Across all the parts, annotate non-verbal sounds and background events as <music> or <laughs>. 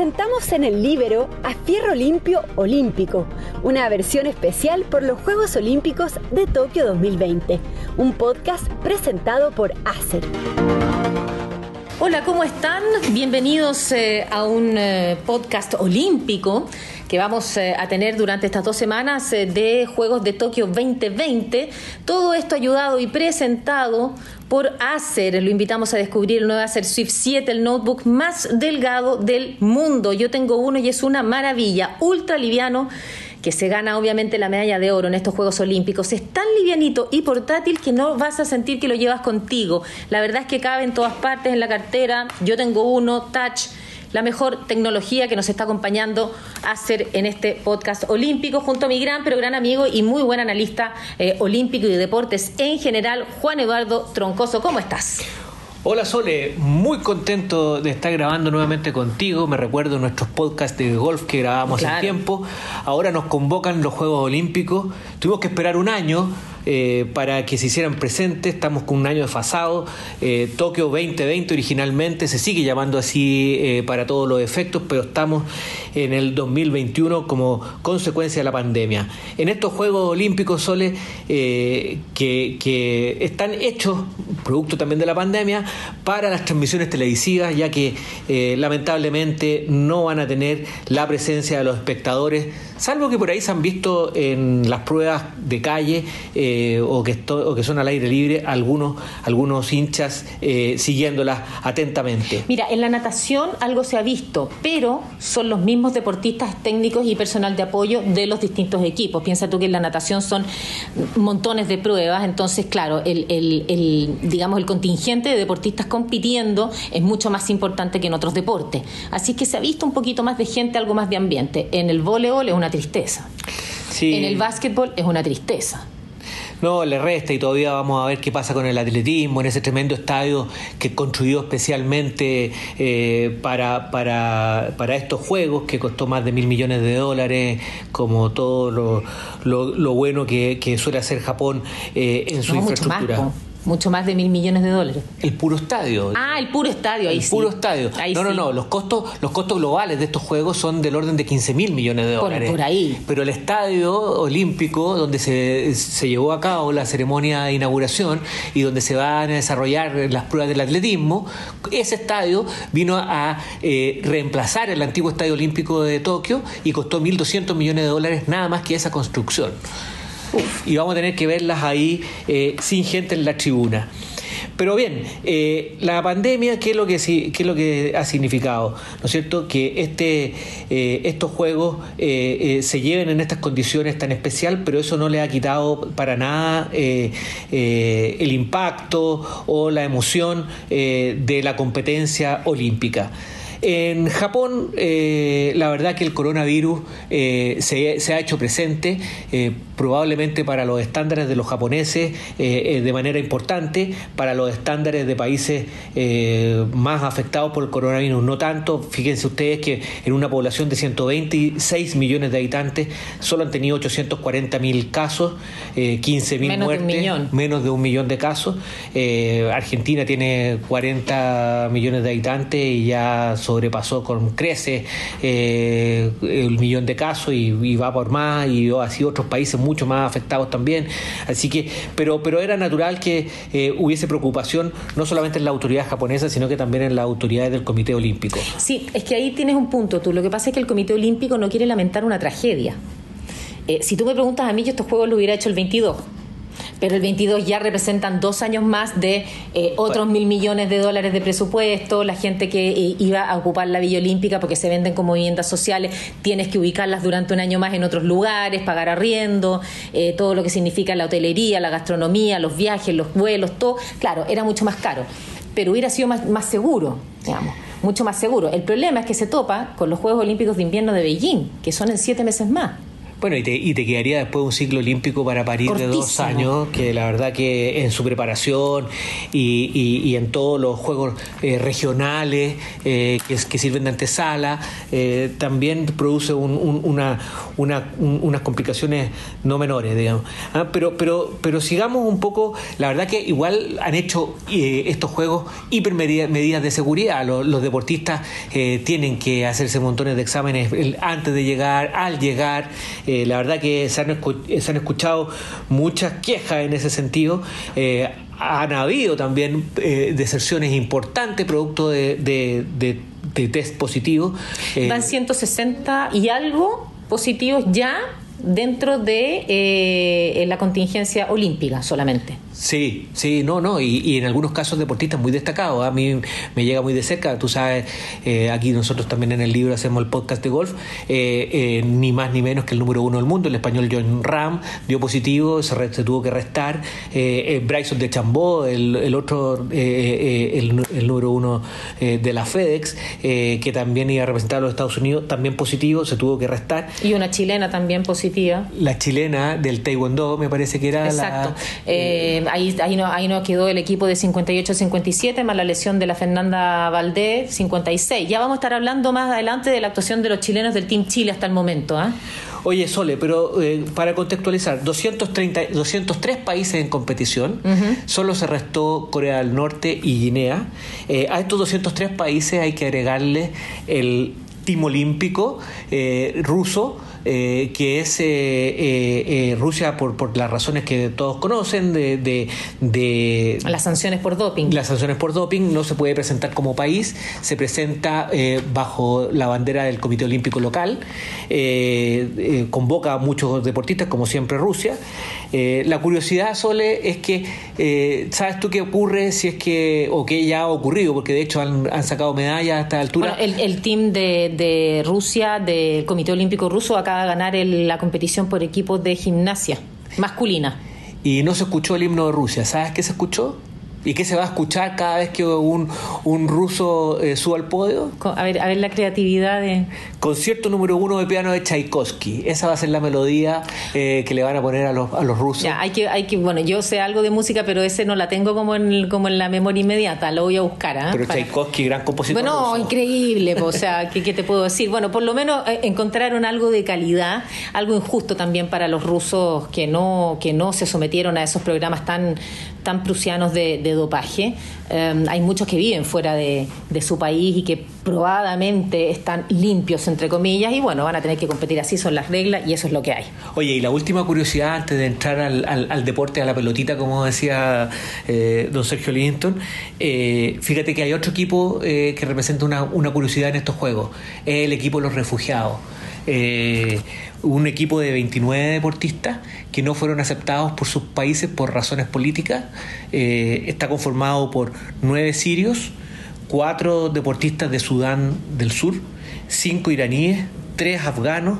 presentamos en el Libero a Fierro Limpio Olímpico, una versión especial por los Juegos Olímpicos de Tokio 2020, un podcast presentado por Acer. Hola, ¿cómo están? Bienvenidos eh, a un eh, podcast olímpico que vamos eh, a tener durante estas dos semanas de Juegos de Tokio 2020. Todo esto ayudado y presentado por Acer. Lo invitamos a descubrir el nuevo Acer Swift 7, el notebook más delgado del mundo. Yo tengo uno y es una maravilla, ultra liviano que se gana obviamente la medalla de oro en estos Juegos Olímpicos, es tan livianito y portátil que no vas a sentir que lo llevas contigo. La verdad es que cabe en todas partes, en la cartera. Yo tengo uno, touch la mejor tecnología que nos está acompañando a hacer en este podcast olímpico, junto a mi gran, pero gran amigo y muy buen analista eh, olímpico y de deportes en general, Juan Eduardo Troncoso. ¿Cómo estás? Hola Sole, muy contento de estar grabando nuevamente contigo. Me recuerdo nuestros podcasts de golf que grabamos en tiempo. Ahora nos convocan los Juegos Olímpicos. Tuvimos que esperar un año eh, para que se hicieran presentes. Estamos con un año desfasado. Eh, Tokio 2020 originalmente se sigue llamando así eh, para todos los efectos, pero estamos en el 2021 como consecuencia de la pandemia. En estos Juegos Olímpicos, Sole, que, que están hechos, producto también de la pandemia, para las transmisiones televisivas, ya que lamentablemente no van a tener la presencia de los espectadores, salvo que por ahí se han visto en las pruebas de calle. Eh, o, que o que son al aire libre algunos, algunos hinchas eh, siguiéndolas atentamente. Mira, en la natación algo se ha visto, pero son los mismos deportistas técnicos y personal de apoyo de los distintos equipos. Piensa tú que en la natación son montones de pruebas, entonces, claro, el, el, digamos, el contingente de deportistas compitiendo es mucho más importante que en otros deportes. Así que se ha visto un poquito más de gente, algo más de ambiente. En el voleibol es una tristeza. En el básquetbol es una tristeza. No, le resta y todavía vamos a ver qué pasa con el atletismo en ese tremendo estadio que construyó especialmente eh, para, para, para, estos juegos que costó más de mil millones de dólares, como todo lo, lo, bueno que, que, suele hacer Japón eh, en su infraestructura. Mucho más de mil millones de dólares. El puro estadio. Ah, el puro estadio, ahí el puro estadio. no, no, no. Los costos, los costos globales de estos juegos son del orden de 15 mil millones de dólares. Por, ahí. Pero el estadio olímpico, donde se, se llevó a cabo la ceremonia de inauguración y donde se van a desarrollar las pruebas del atletismo, ese estadio vino a eh, reemplazar el antiguo estadio olímpico de Tokio y costó 1.200 millones de dólares nada más que esa construcción y vamos a tener que verlas ahí eh, sin gente en la tribuna. Pero bien, eh, la pandemia, ¿qué es, lo que, qué es lo que ha significado? ¿No es cierto? Que este, eh, estos juegos se lleven en estas condiciones tan especial, pero eso no le ha quitado para nada el impacto o la emoción de la competencia olímpica. En Japón, eh, la verdad que el coronavirus eh, se, ha hecho presente, eh, probablemente para los estándares de los japoneses de manera importante, para los estándares de países más afectados por el coronavirus no tanto. Fíjense ustedes que en una población de 126 millones de habitantes solo han tenido 840 mil casos, 15 mil muertes, menos de un millón de casos. Argentina tiene 40 millones de habitantes y ya sobrepasó con crece eh, el millón de casos y, va por más y así otros países mucho más afectados también. Así que, pero, pero era natural que eh, hubiese preocupación no solamente en la autoridad japonesa, sino que también en las autoridades del Comité Olímpico. Sí, es que ahí tienes un punto tú. Lo que pasa es que el Comité Olímpico no quiere lamentar una tragedia. Eh, si tú me preguntas a mí, yo estos juegos lo hubiera hecho el 22 pero el 22 ya representan dos años más de eh, otros mil millones de dólares de presupuesto, la gente que eh, iba a ocupar la Villa Olímpica porque se venden como viviendas sociales, tienes que ubicarlas durante un año más en otros lugares, pagar arriendo, eh, todo lo que significa la hotelería, la gastronomía, los viajes, los vuelos, todo, claro, era mucho más caro, pero hubiera sido más, más seguro, digamos mucho más seguro. El problema es que se topa con los Juegos Olímpicos de Invierno de Beijing, que son en siete meses más. Bueno, y te, y te quedaría después un ciclo olímpico para París de dos años, que la verdad que en su preparación y, y, en todos los juegos eh, regionales eh, que, que, sirven de antesala, eh, también produce una, una, unas complicaciones no menores, digamos. Ah, pero, pero, pero sigamos un poco, la verdad que igual han hecho estos juegos hipermedidas medidas de seguridad. Los, los deportistas tienen que hacerse montones de exámenes antes de llegar, al llegar. Eh, la verdad que se han, se han, escuchado muchas quejas en ese sentido. Eh, han habido también eh, deserciones importantes producto de, de test positivos. Van 160 y algo positivos ya dentro de eh, la contingencia olímpica solamente. Sí, sí, no, no, y, en algunos casos deportistas muy destacados. A mí me llega muy de cerca, tú sabes, eh, aquí nosotros también en el libro hacemos el podcast de golf, eh, ni más ni menos que el número uno del mundo, el español John Ram, dio positivo, se, tuvo que restar. Bryson de Chambó, el, otro, el, el, número uno de la FedEx, que también iba a representar a los Estados Unidos, también positivo, se tuvo que restar. Y una chilena también positiva la chilena del Taekwondo, me parece que era Exacto. Eh, ahí, ahí, no, ahí no quedó el equipo de 58-57, más la lesión de la Fernanda Valdés, 56. Ya vamos a estar hablando más adelante de la actuación de los chilenos del Team Chile hasta el momento. ¿ah? Oye, Sole, pero eh, para contextualizar, 230, 203 países en competición, solo se restó Corea del Norte y Guinea. Eh, a estos 203 países hay que agregarle el Team Olímpico ruso, eh, que es eh, eh, Rusia por, por las razones que todos conocen de, de, las sanciones por doping. Las sanciones por doping no se puede presentar como país, se presenta bajo la bandera del Comité Olímpico Local, convoca a muchos deportistas, como siempre Rusia. La curiosidad, Sole, es que, ¿sabes tú qué ocurre si es que, o qué ya ha ocurrido? Porque de hecho han, han sacado medallas a esta altura. Bueno, el, el team de, de Rusia, del Comité Olímpico Ruso, acá a ganar la competición por equipos de gimnasia masculina. Y no se escuchó el himno de Rusia. ¿Sabes qué se escuchó? ¿Y qué se va a escuchar cada vez que un, un ruso eh, suba al podio? A ver, a ver la creatividad de... Concierto número uno de piano de Tchaikovsky. Esa va a ser la melodía eh, que le van a poner a los, a los rusos. Ya, hay que, hay que, bueno, yo sé algo de música, pero ese no la tengo como en, como en la memoria inmediata. Lo voy a buscar. ¿ah? Pero Tchaikovsky, gran compositor. Bueno, increíble. o sea, <laughs> ¿qué, ¿qué, te puedo decir? Bueno, por lo menos eh, encontraron algo de calidad, algo injusto también para los rusos que no, que no se sometieron a esos programas tan, tan prusianos de dopaje. Em, hay muchos que viven fuera de, su país y que probadamente están limpios, entre comillas, y bueno, van a tener que competir así, son las reglas y eso es lo que hay. Oye, y la última curiosidad antes de entrar al, deporte, a la pelotita, como decía eh, don Sergio Linton, eh, fíjate que hay otro equipo eh, que representa una, una curiosidad en estos juegos, es el equipo de los refugiados eh, un equipo de 29 deportistas que no fueron aceptados por sus países por razones políticas. Eh, está conformado por nueve sirios, cuatro deportistas de Sudán del Sur, cinco iraníes, tres afganos,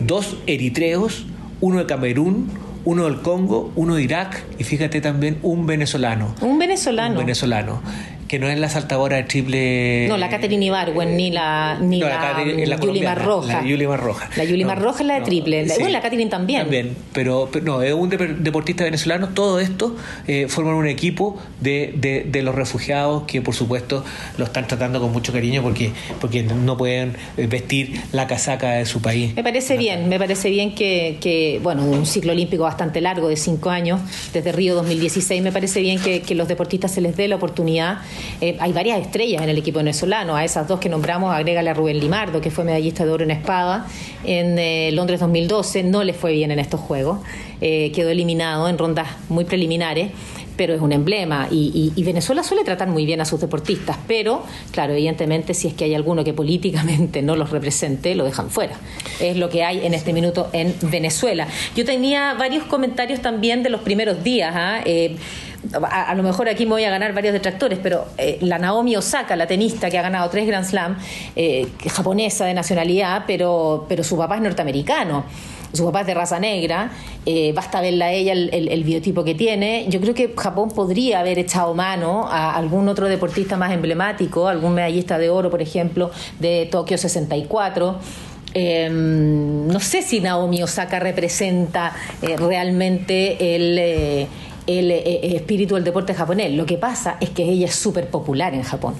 dos eritreos, uno de Camerún, uno del Congo, uno de Irak y fíjate también un venezolano. Un venezolano. Un venezolano que no es la saltadora de triple. No, la Catherine Ibarwen, ni la, ni la, la, Yuli Marroja. La Yuli Marroja. La Yuli Marroja es la de triple. bueno, la Catherine también. También, pero, no, es un deportista venezolano. Todo esto eh, forman un equipo de, de, de, los refugiados que, por supuesto, lo están tratando con mucho cariño porque, porque no pueden eh, vestir la casaca de su país. Me parece bien, me parece bien que, que, bueno, un ciclo olímpico bastante largo de cinco años, desde Río 2016, me parece bien que, que los deportistas se les dé la oportunidad eh, hay varias estrellas en el equipo venezolano. A esas dos que nombramos, agrégale a Rubén Limardo, que fue medallista de oro en espada en eh, Londres 2012. No le fue bien en estos Juegos. Eh, quedó eliminado en rondas muy preliminares pero es un emblema y, Venezuela suele tratar muy bien a sus deportistas, pero claro, evidentemente si es que hay alguno que políticamente <laughs> no los represente, lo dejan fuera. Es lo que hay en este minuto en Venezuela. Yo tenía varios comentarios también de los primeros días. ¿ah? A, lo mejor aquí me voy a ganar varios detractores, pero eh, la Naomi Osaka, la tenista que ha ganado tres Grand Slam, eh, japonesa de nacionalidad, pero, pero su papá es norteamericano. Su papá es de raza negra, eh, basta verla a ella el, biotipo que tiene. Yo creo que Japón podría haber echado mano a algún otro deportista más emblemático, algún medallista de oro, por ejemplo, de Tokio 64 Em, no sé si Naomi Osaka representa realmente el, eh, el, eh, espíritu del deporte japonés. Lo que pasa es que ella es súper popular en Japón.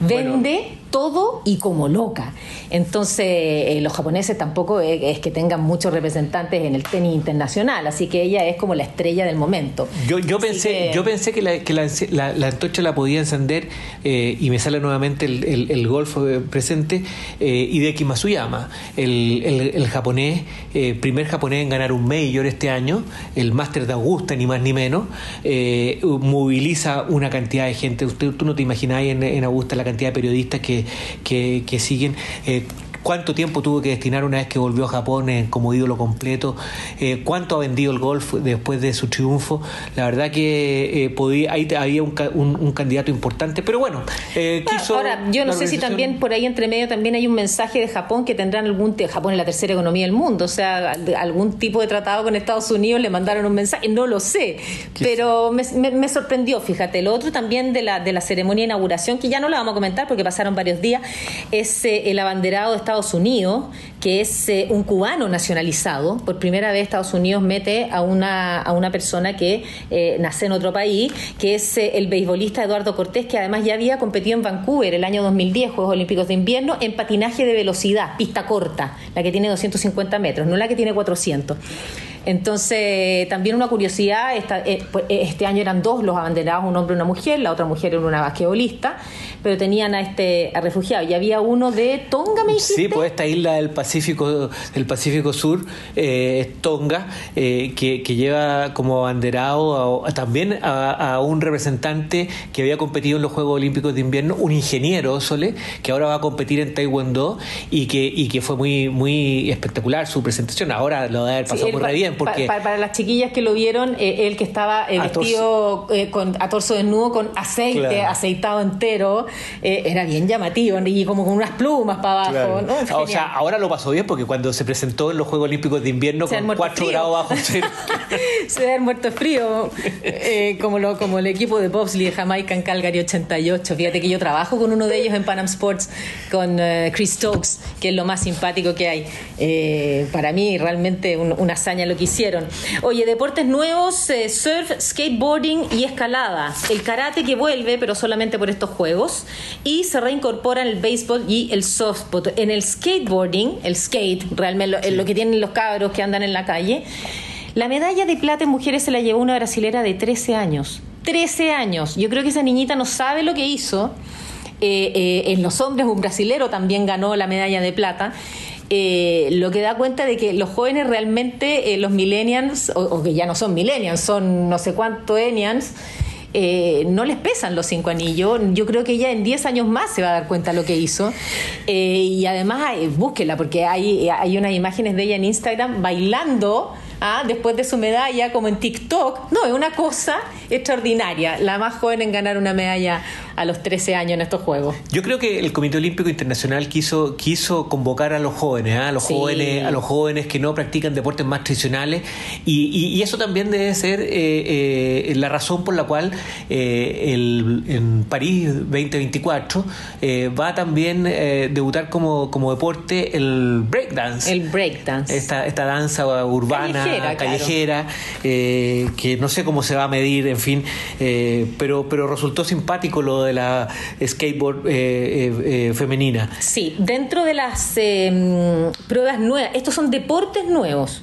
Vende todo y como loca. Entonces, eh, los japoneses tampoco es, que tengan muchos representantes en el tenis internacional, así que ella es como la estrella del momento. Yo, yo pensé que... yo pensé que, la, que la, la, antorcha la podía encender eh, y me sale nuevamente el, el, el golf eh, presente, eh, Hideki Matsuyama, el, el, japonés, primer japonés en ganar un Major este año, el Master de Augusta, ni más ni menos, moviliza una cantidad de gente. Usted, tú no te imagináis en, en Augusta la cantidad de periodistas que, que, que siguen. Eh, cuánto tiempo tuvo que destinar una vez que volvió a Japón eh, como ídolo completo, eh, cuánto ha vendido el golf después de su triunfo. La verdad que eh, podía, ahí había un, un, candidato importante, pero bueno, quiso. Ahora, yo no sé si también por ahí entre medio también hay un mensaje de Japón que tendrán algún. Japón es la tercera economía del mundo, o sea, algún tipo de tratado con Estados Unidos le mandaron un mensaje, no lo sé, pero me, me, sorprendió, fíjate. Lo otro también de la, de la ceremonia de inauguración, que ya no la vamos a comentar porque pasaron varios días, es el abanderado de Estados Unidos, que es eh, un cubano nacionalizado. Por primera vez Estados Unidos mete a una, a una persona que eh, nace en otro país, que es eh, el beisbolista Eduardo Cortés, que además ya había competido en Vancouver el año 2010, Juegos Olímpicos de Invierno, en patinaje de velocidad, pista corta, la que tiene 250 metros, no la que tiene 400. Entonces, también una curiosidad, pues, este año eran dos los abanderados, un hombre y una mujer, la otra mujer era una basquetbolista, pero tenían a este a refugiado. Y había uno de Tonga, me dijiste. Sí, pues esta isla del Pacífico, del Pacífico Sur, eh, Tonga, eh, que, lleva como abanderado también a, un representante que había competido en los Juegos Olímpicos de Invierno, un ingeniero, Sole, que ahora va a competir en Taekwondo y que, y que fue muy, muy espectacular su presentación. Ahora lo debe haber pasado muy bien. Porque... Para, las chiquillas que lo vieron, eh, él que estaba vestido con, a torso desnudo con aceite, aceitado entero, eh, era bien llamativo y como con unas plumas para abajo. o sea, ahora lo pasó bien porque cuando se presentó en los Juegos Olímpicos de Invierno con 4 grados bajo cero. <laughs> se habían muerto frío, eh, como, lo, como el equipo de bobsleigh de Jamaica en Calgary 88. Fíjate que yo trabajo con uno de ellos en Panam Sports, con eh, Chris Stokes, que es lo más simpático que hay. para mí, realmente una hazaña lo que hicieron. Oye, deportes nuevos, surf, skateboarding y escalada. El karate que vuelve, pero solamente por estos juegos y se reincorporan el béisbol y el softball. En el skateboarding, el skate, realmente lo, que tienen los cabros que andan en la calle, la medalla de plata en mujeres se la llevó una brasilera de 13 años. 13 años. Yo creo que esa niñita no sabe lo que hizo. Eh, eh, en los hombres, un brasilero también ganó la medalla de plata. Eh, lo que da cuenta de que los jóvenes realmente, los millennials, o, que ya no son millennials, son no sé cuántos enians, eh, no les pesan los cinco anillos. Yo creo que ella en 10 años más se va a dar cuenta de lo que hizo. Eh, y además, búsquela, porque hay, hay unas imágenes de ella en Instagram bailando ¿ah? después de su medalla, como en TikTok. No, es una cosa extraordinaria. La más joven en ganar una medalla a los 13 años en estos Juegos. Yo creo que el Comité Olímpico Internacional quiso, quiso convocar a los jóvenes, ¿ah? a los jóvenes, a los jóvenes que no practican deportes más tradicionales, y, eso también debe ser eh, eh, la razón por la cual eh, el, en París 2024 va también debutar como, como deporte el breakdance. El breakdance. Esta, esta danza urbana callejera, eh, que no sé cómo se va a medir, en fin, eh, pero, pero resultó simpático lo de la skateboard eh, femenina. Sí, dentro de las em, pruebas nuevas, estos son deportes nuevos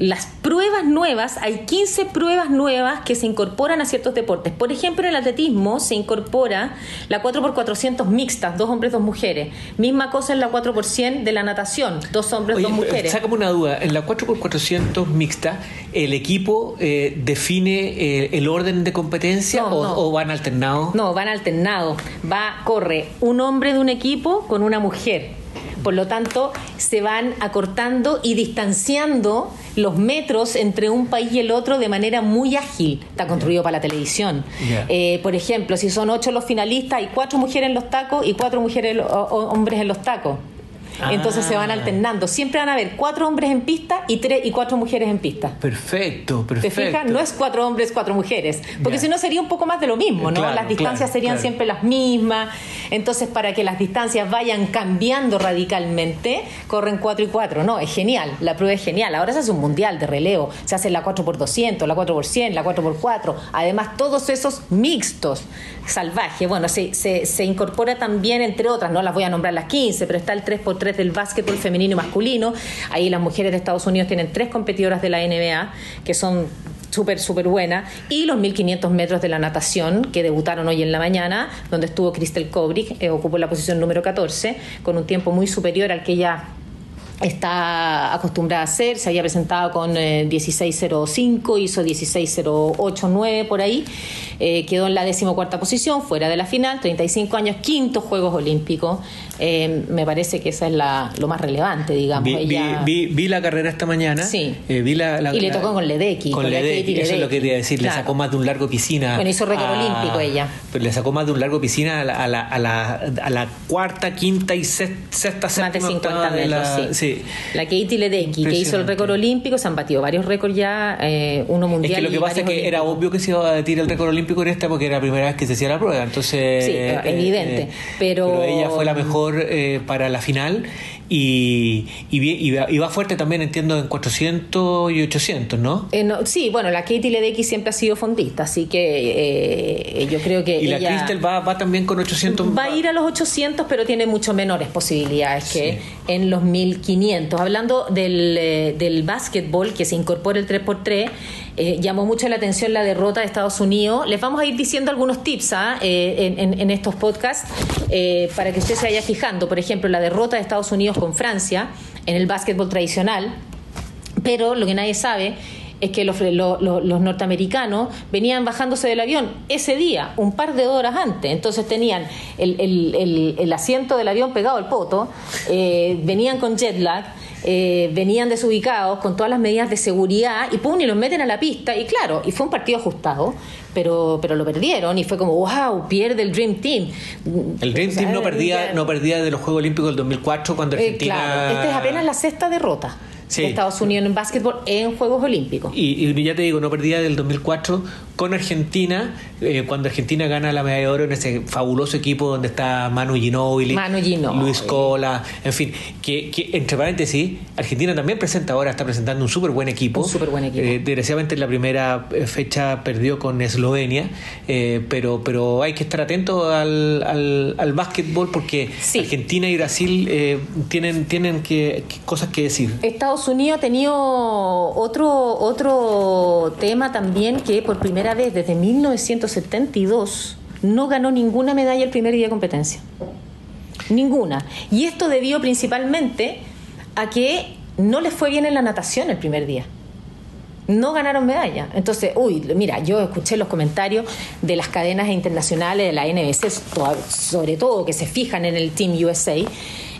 las pruebas nuevas, hay 15 pruebas nuevas que se incorporan a ciertos deportes. Por ejemplo, en el atletismo se incorpora la 4x400 mixtas, dos hombres, dos mujeres. Misma cosa en la 4x100 de la natación, dos hombres, dos mujeres. Sácame una duda, en la 4x400 mixta, ¿el equipo eh, define eh, el orden de competencia o, o, van alternados? No, van alternados. Va, corre un hombre de un equipo con una mujer por lo tanto, se van acortando y distanciando los metros entre un país y el otro de manera muy ágil. Está construido para la televisión. Eh, por ejemplo, si son ocho los finalistas, hay cuatro mujeres en los tacos y cuatro mujeres hombres en los tacos. Entonces se van Ah. alternando. Siempre van a haber cuatro hombres en pista y tres y cuatro mujeres en pista. Perfecto, ¿Te perfecto. fijas? No es cuatro hombres, cuatro mujeres. Porque si no sería un poco más de lo mismo, ¿no? Claro, las distancias claro, serían claro. siempre las mismas. Entonces, para que las distancias vayan cambiando radicalmente, corren cuatro y cuatro. No, es genial. La prueba es genial. Ahora se hace un mundial de relevo. Se hace la 4x200, la 4x100, la 4x4. Además, todos esos mixtos salvajes. Bueno, se, se, se incorpora también, entre otras, no las voy a nombrar las 15, pero está el 3x3 del básquetbol femenino y masculino. Ahí las mujeres de Estados Unidos tienen tres competidoras de la NBA que son súper, súper buenas. Y los 1500 metros de la natación que debutaron hoy en la mañana, donde estuvo Crystal Kobrick, eh, ocupó la posición número 14, con un tiempo muy superior al que ella está acostumbrada a hacer, se había presentado con eh, 16.05, hizo 16.089 por ahí, eh, quedó en la decimocuarta posición, fuera de la final, 35 años, quinto Juegos Olímpicos, Eh, me parece que esa es la, lo más relevante, digamos. Vi, Ella- vi- vi la carrera esta mañana. Sí. eh, vi la, la- Y le tocó con Ledecky, Con con Ledecky, eso es lo que quería decir. Le sacó más de un largo piscina. Bueno, hizo récord olímpico ella. Pero le sacó más de un largo piscina a la, a la, a la, a la cuarta, quinta y sex- sexta, más de séptima 50 octava de metros, la- sí. La Katie Ledecky, que hizo el récord olímpico, se han batido varios récords ya, eh, uno mundial. Es que lo que y pasa es que era obvio que se iba a batir el récord olímpico en esta porque era la primera vez que se hacía la prueba. Entonces. Sí, eh, evidente, pero- ella fue la mejor eh, para la final y, y, va- y va fuerte también, entiendo, en 400 y 800, ¿no? Eh, no, sí, bueno, la Katie Ledecky siempre ha sido fondista, así que eh, yo creo que Y la ella Crystal va, va también con 800. va a ir a los 800, pero tiene mucho menores posibilidades que en los 1500. Hablando del, eh, del básquetbol, que se incorpora el 3x3, eh, llamó mucho la atención la derrota de Estados Unidos. Les vamos a ir diciendo algunos tips ¿ah? Eh, en, en- estos podcasts eh, para que usted se vaya fijando. Por ejemplo, la derrota de Estados Unidos con Francia en el básquetbol tradicional. Pero lo que nadie sabe es que los, lo- lo- los norteamericanos venían bajándose del avión ese día, un par de horas antes. Entonces tenían el, el- el- el asiento del avión pegado al poto, eh, venían con jet lag. eh, venían desubicados con todas las medidas de seguridad y pum, y los meten a la pista y claro, y fue un partido ajustado, pero, pero lo perdieron y fue como, wow, pierde el Dream Team. El Dream O sea, Team no perdía, no perdía de los Juegos Olímpicos del 2004 cuando eh, Argentina. claro, esta es apenas la sexta derrota Sí. de Estados Unidos en básquetbol en Juegos Olímpicos. Y, y ya te digo, no perdía del 2004 con Argentina, eh, cuando Argentina gana la medalla de oro en ese fabuloso equipo donde está Manu Ginóbili, Manu Ginóbili. Luis Cola, en fin, que, que, entre paréntesis, Argentina también presenta ahora, está presentando un súper buen equipo. Un súper buen equipo. Eh, desgraciadamente en la primera eh, fecha perdió con Eslovenia, eh, pero, pero hay que estar atento al, al, al básquetbol porque Sí. Argentina y Brasil eh, tienen, tienen que, que- cosas que decir. Estados Unidos ha tenido otro, otro tema también que por primera vez desde 1972 no ganó ninguna medalla el primer día de competencia. Ninguna. Y esto debió principalmente a que no les fue bien en la natación el primer día. No ganaron medalla. Entonces, uy, mira, yo escuché los comentarios de las cadenas internacionales de la NBC, sobre todo que se fijan en el Team USA,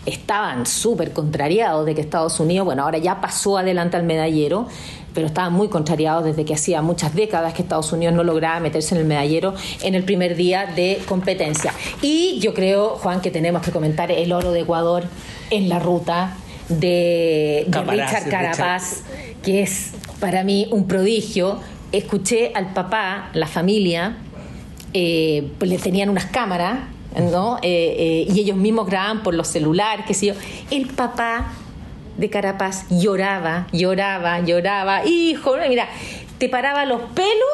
estaban súper contrariados de que Estados Unidos, bueno, ahora ya pasó adelante al medallero, pero estaban muy contrariados desde que hacía muchas décadas que Estados Unidos no lograba meterse en el medallero en el primer día de competencia. Y yo creo, Juan, que tenemos que comentar el oro de Ecuador en la ruta de, Richard Carapaz, que es para mí un prodigio. Escuché al papá, la familia, eh, pues le tenían unas cámaras, ¿no? Eh, eh, y ellos mismos grababan por los celulares, qué sé yo. El papá de Carapaz lloraba, lloraba, lloraba. Hijo, mira, te paraba los pelos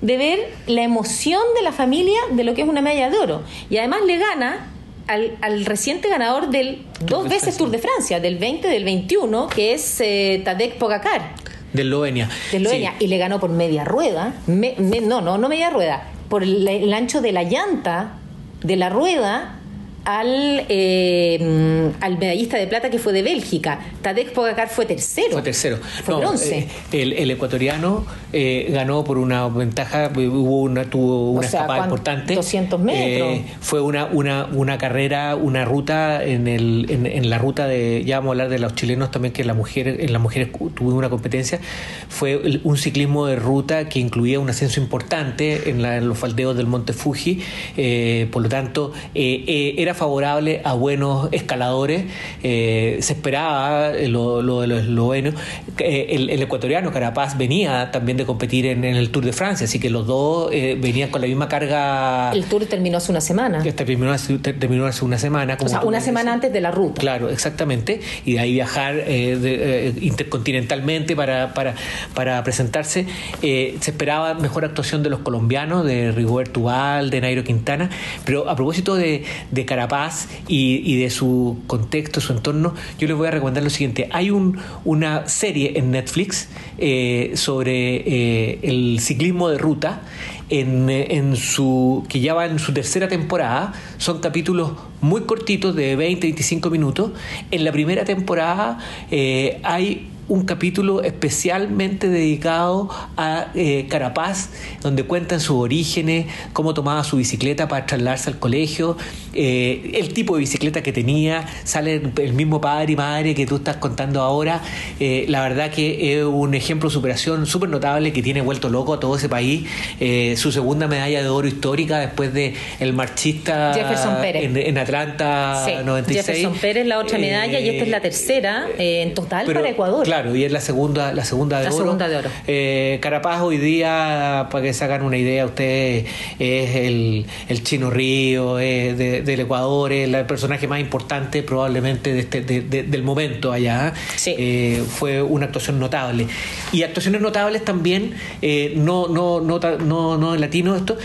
de ver la emoción de la familia de lo que es una medalla de oro. Y además le gana al, al reciente ganador del dos de veces Francia. Tour de Francia, del 20 del 21, que es eh, Tadej Pogacar De Eslovenia. de Eslovenia, y le ganó por media rueda, me- me- no, no, no media rueda, por el, el ancho de la llanta de la rueda al, eh, al medallista de plata que fue de Bélgica. Tadej Pogacar fue tercero. Fue tercero. Fue No, bronce. eh, el, el ecuatoriano eh, ganó por una ventaja, eh, hubo una, tuvo una sea, escapada ¿cuán- importante. 200 metros? Fue una, una, una carrera, una ruta en, el, en, en la ruta de, ya vamos a hablar de los chilenos también, que la mujer, en las mujeres tuvo una competencia. Fue un ciclismo de ruta que incluía un ascenso importante en, la- en los faldeos del Monte Fuji. por lo tanto, era era favorable a buenos escaladores. se esperaba lo, lo de los eslovenos. El, el, ecuatoriano Carapaz venía también de competir en, el Tour de Francia, así que los dos venían con la misma carga. El Tour terminó hace una semana. Terminó, terminó hace una semana. Como o sea, una semana antes de la ruta. Claro, exactamente. Y de ahí viajar intercontinentalmente para, para, para presentarse. se esperaba mejor actuación de los colombianos, de Rigoberto Ubal, de Nairo Quintana, pero a propósito de, Carapaz y, de su contexto, su entorno, yo les voy a recomendar lo siguiente. Hay un, una serie en Netflix eh, sobre eh, el ciclismo de ruta en, en, su, que ya va en su tercera temporada. Son capítulos muy cortitos de 20-25 minutos. En la primera temporada eh, hay un capítulo especialmente dedicado a eh, Carapaz, donde cuentan sus orígenes, cómo tomaba su bicicleta para trasladarse al colegio, eh, el tipo de bicicleta que tenía, sale el mismo padre y madre que tú estás contando ahora. Eh, la verdad que es un ejemplo de superación súper notable que tiene vuelto loco a todo ese país. su segunda medalla de oro histórica después de el marchista Jefferson Pérez. En, Atlanta 96. Jefferson Pérez la otra medalla y esta es la tercera en total para Ecuador. Claro, y es la segunda, la segunda de la oro. Segunda de oro. Eh, Carapaz hoy día, para que se hagan una idea, usted es el, el chino río del Ecuador, es el personaje más importante probablemente de este, del momento allá. Eh, fue una actuación notable. Y actuaciones notables también, eh, no, no, no, no, no en latino esto,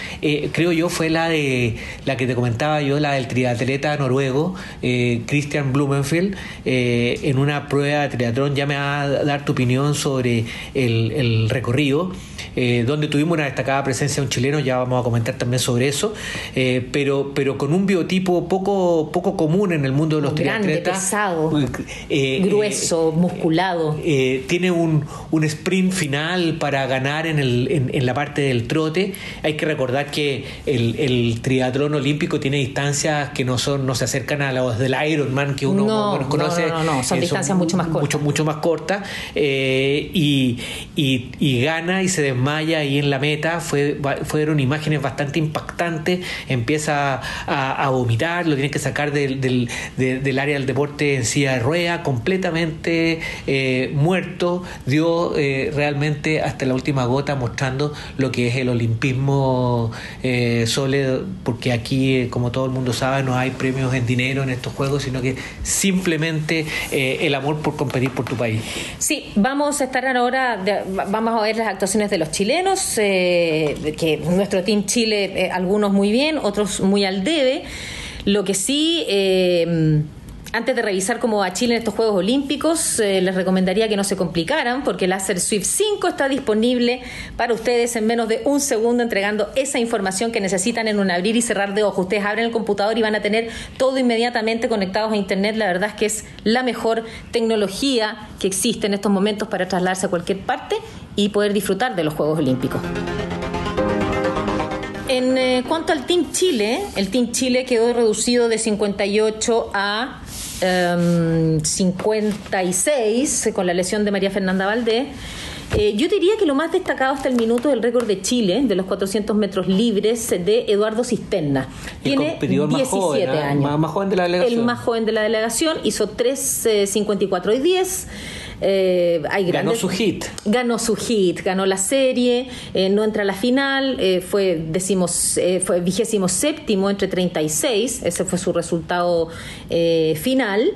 creo yo fue la de la que te comentaba yo, la del triatleta noruego, Christian Blumenfeld, en una prueba de triatlón ya me ha dar tu opinión sobre el, recorrido, eh, donde tuvimos una destacada presencia de un chileno, ya vamos a comentar también sobre eso, eh, pero, pero con un biotipo poco, poco común en el mundo de los Grande, pesado, eh, grueso, musculado. tiene un, un, sprint final para ganar en, el, en, la parte del trote. Hay que recordar que el, el, triatlón olímpico tiene distancias que no son no se acercan a los del Ironman que uno conoce. No, no, no, son distancias mucho más cortas. Mucho, mucho más cortas eh, y, y, gana y se desmaya ahí en la meta. Fue, fueron imágenes bastante impactantes. Empieza a, vomitar, lo tienen que sacar del, del, área del deporte en silla de rueda, completamente eh, muerto. Dio eh, realmente hasta la última gota mostrando lo que es el olimpismo sólido, porque aquí, como todo el mundo sabe, no hay premios en dinero en estos juegos, sino que simplemente el amor por competir por tu país. Sí, vamos a estar ahora, vamos a ver las actuaciones de los chilenos, eh, que nuestro Team Chile, eh, algunos muy bien, otros muy al debe. Lo que sí... Eh, antes de revisar cómo va Chile en estos Juegos Olímpicos, eh, les recomendaría que no se complicaran porque el Láser Swift 5 está disponible para ustedes en menos de un segundo entregando esa información que necesitan en un abrir y cerrar de ojos. Ustedes abren el computador y van a tener todo inmediatamente conectados a Internet. La verdad es que es la mejor tecnología que existe en estos momentos para trasladarse a cualquier parte y poder disfrutar de los Juegos Olímpicos. En eh, cuanto al Team Chile, el Team Chile quedó reducido de 58 a 56 em, con la lesión de María Fernanda Valdés. Eh, yo diría que lo más destacado hasta el minuto es el récord de Chile de los 400 metros libres de Eduardo Cisterna. Tiene 17 ¿eh? años. Más, joven de la delegación. El más joven de la delegación hizo 3.54 y 10. Eh, ganó su hit. Ganó su hit, ganó la serie, eh, no entra a la final, eh, fue, decimos, fue vigésimo séptimo entre 36, ese fue su resultado final.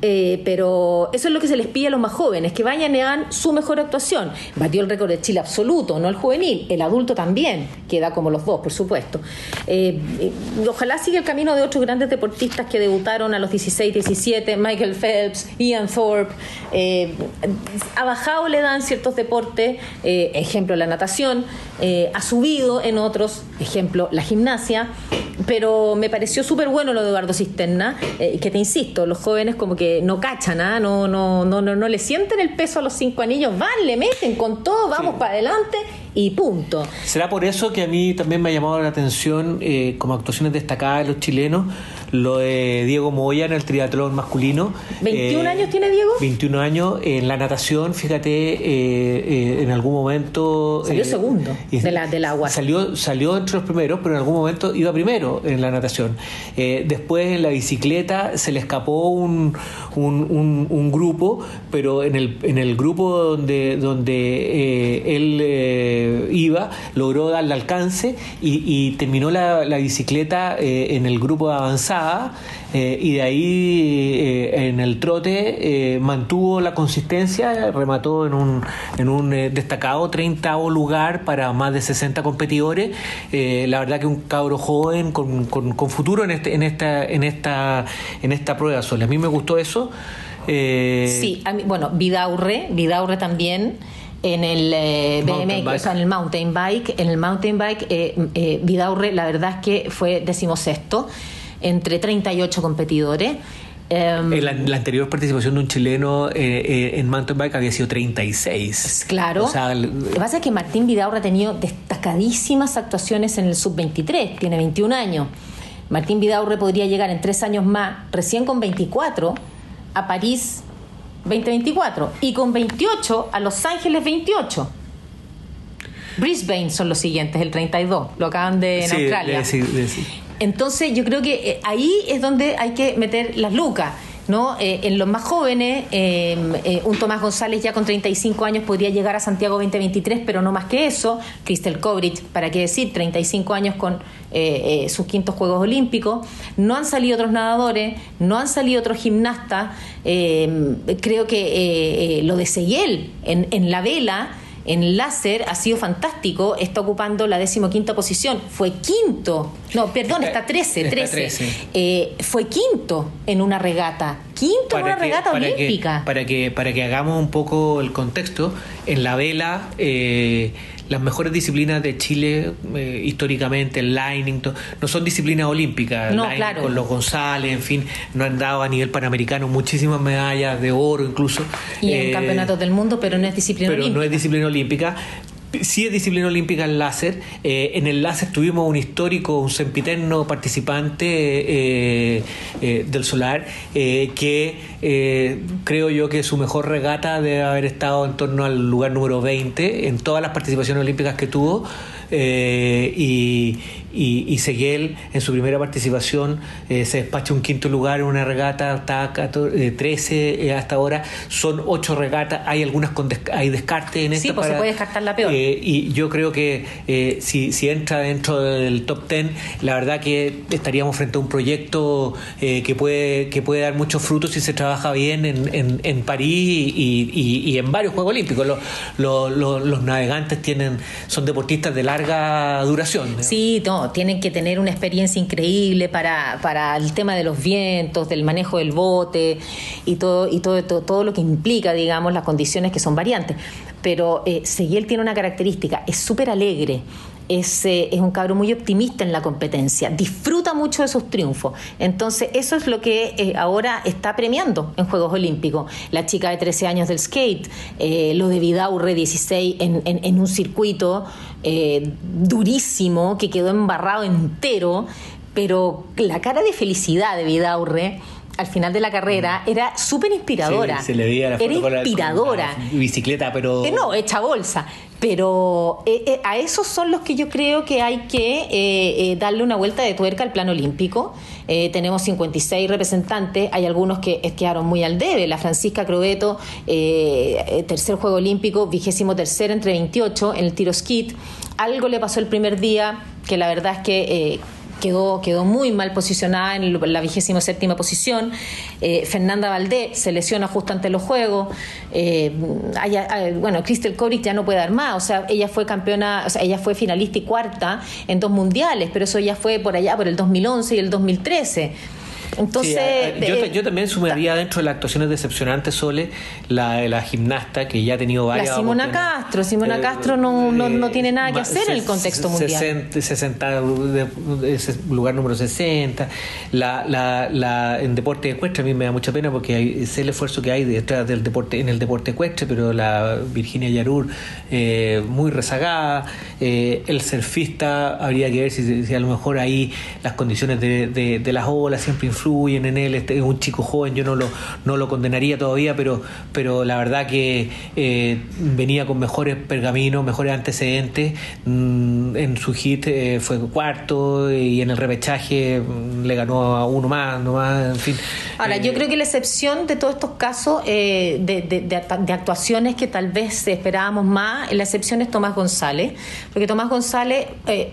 Eh, pero eso es lo que se les pide a los más jóvenes, que vayan y hagan su mejor actuación. Batió el récord de Chile absoluto, no el juvenil, el adulto también, queda como los dos, por supuesto. Eh, ojalá siga el camino de otros grandes deportistas que debutaron a los 16, 17, Michael Phelps, Ian Thorpe. Eh, ha bajado le dan ciertos deportes, ejemplo la natación, ha subido en otros, ejemplo la gimnasia, pero me pareció súper bueno lo de Eduardo Cisterna, que te insisto, los jóvenes como que no cachan, ¿ah? no, no, no, no, no le sienten el peso a los cinco anillos, van, le meten con todo, vamos para adelante y punto. ¿Será por eso que a mí también me ha llamado la atención eh, como actuaciones destacadas de los chilenos? lo de Diego Moya en el triatlón masculino. ¿21 eh, años tiene Diego? 21 años. En la natación, fíjate, eh, eh, en algún momento... Salió segundo de la, del agua. Salió, salió entre los primeros, pero en algún momento iba primero en la natación. después en la bicicleta se le escapó un, un, grupo, pero en el, en el grupo donde, donde él iba, logró darle alcance y, terminó la, la bicicleta en el grupo avanzado eh, y de ahí eh, en el trote eh, mantuvo la consistencia, remató en un, en un destacado 30 lugar para más de 60 competidores. la verdad que un cabro joven con, con, futuro en, este, en, esta, en, esta, en esta prueba sola. A mí me gustó eso. Sí, a mí, bueno, Vidaurre, Vidaurre también en el BMX, o sea, en el mountain bike, en el mountain bike, Vidaurre, la verdad es que fue decimosexto entre 38 competidores. Em, la, anterior participación de un chileno eh, eh, en mountain bike había sido 36. Claro. Lo que pasa es que Martín Vidaurra ha tenido destacadísimas actuaciones en el sub-23, tiene 21 años. Martín Vidaurre podría llegar en tres años más, recién con 24, a París 2024 y con 28 a Los Ángeles 28. Brisbane son los siguientes, el 32, lo acaban de en Australia. Entonces yo creo que eh, ahí es donde hay que meter las lucas. ¿No? Eh, en los más jóvenes, em, eh, un Tomás González ya con 35 años podría llegar a Santiago 2023, pero no más que eso. Crystal Kovrich, para qué decir, 35 años con sus quintos Juegos Olímpicos. No han salido otros nadadores, no han salido otros gimnastas. Em, creo que lo de Seguel en, en la vela en láser ha sido fantástico, está ocupando la decimoquinta posición, fue quinto, no, perdón, está, 13, 13, eh, fue quinto en una regata, quinto en una regata olímpica. para, que, para que hagamos un poco el contexto, en la vela... Eh, las mejores disciplinas de Chile eh, históricamente, el lining, no son disciplinas olímpicas. No, claro. Con los González, en fin, no han dado a nivel panamericano muchísimas medallas de oro incluso. Y en eh, campeonatos del mundo, pero no es disciplina pero olímpica. no es disciplina olímpica sí es disciplina olímpica el láser. Eh, en el láser tuvimos un histórico, un sempiterno participante eh, eh, del Solar que creo yo que su mejor regata debe haber estado en torno al lugar número 20 en todas las participaciones olímpicas que tuvo. y, y, Seguel en su primera participación se despacha un quinto lugar en una regata, está 13 hasta ahora, son ocho regatas, hay algunas con hay descarte en esta. Sí, pues se puede descartar la peor. Eh, y yo creo que eh, si, si entra dentro del top 10, la verdad que estaríamos frente a un proyecto eh, que, puede, que puede dar muchos frutos si se trabaja bien en, en, París y, en varios Juegos Olímpicos. Los, navegantes tienen son deportistas de larga duración. Sí, no, tienen que tener una experiencia increíble para, para el tema de los vientos, del manejo del bote y todo, y todo, todo, todo lo que implica, digamos, las condiciones que son variantes. Pero eh, Seguiel tiene una característica, es súper alegre, es, eh, es, un cabro muy optimista en la competencia, disfruta mucho de sus triunfos. Entonces, eso es lo que eh, ahora está premiando en Juegos Olímpicos. La chica de 13 años del skate, eh, lo de Vidaurre 16 en, en, en un circuito durísimo que quedó embarrado entero, pero la cara de felicidad de Vidaurre al final de la carrera mm. era súper inspiradora. se le veía la era inspiradora. bicicleta, pero. Eh, no, hecha bolsa. Pero eh, eh, a esos son los que yo creo que hay que darle una vuelta de tuerca al plan olímpico. tenemos 56 representantes, hay algunos que quedaron muy al debe. La Francisca Crobeto, tercer juego olímpico, vigésimo tercer entre 28 en el tiro skit. Algo le pasó el primer día, que la verdad es que quedó, quedó muy mal posicionada en la vigésima séptima posición. Eh, Fernanda Valdé se lesiona justo ante los Juegos. Eh, bueno, Crystal Kovic ya no puede dar más. O sea, ella fue campeona, o sea, ella fue finalista y cuarta en dos mundiales, pero eso ya fue por allá, por el 2011 y el 2013. Entonces, yo, también sumaría dentro de las actuaciones decepcionantes, Sole, la la gimnasta que ya ha tenido varias. La Simona Castro. Simona Castro no, no, tiene nada que hacer en el contexto mundial. 60, lugar número 60. La, la, la, en deporte ecuestre a mí me da mucha pena porque sé el esfuerzo que hay detrás del deporte en el deporte ecuestre, pero la Virginia Yarur eh, muy rezagada. Eh, el surfista habría que ver si, a lo mejor ahí las condiciones de, de, las olas siempre influyen en él. Este, es un chico joven, yo no lo, no lo condenaría todavía, pero, pero la verdad que eh, venía con mejores pergaminos, mejores antecedentes. Mm, en su hit fue cuarto y en el repechaje mm, le ganó a uno más, no más, en fin. Ahora, yo creo que la excepción de todos estos casos de, de, actuaciones que tal vez esperábamos más, la excepción es Tomás González, porque Tomás González eh,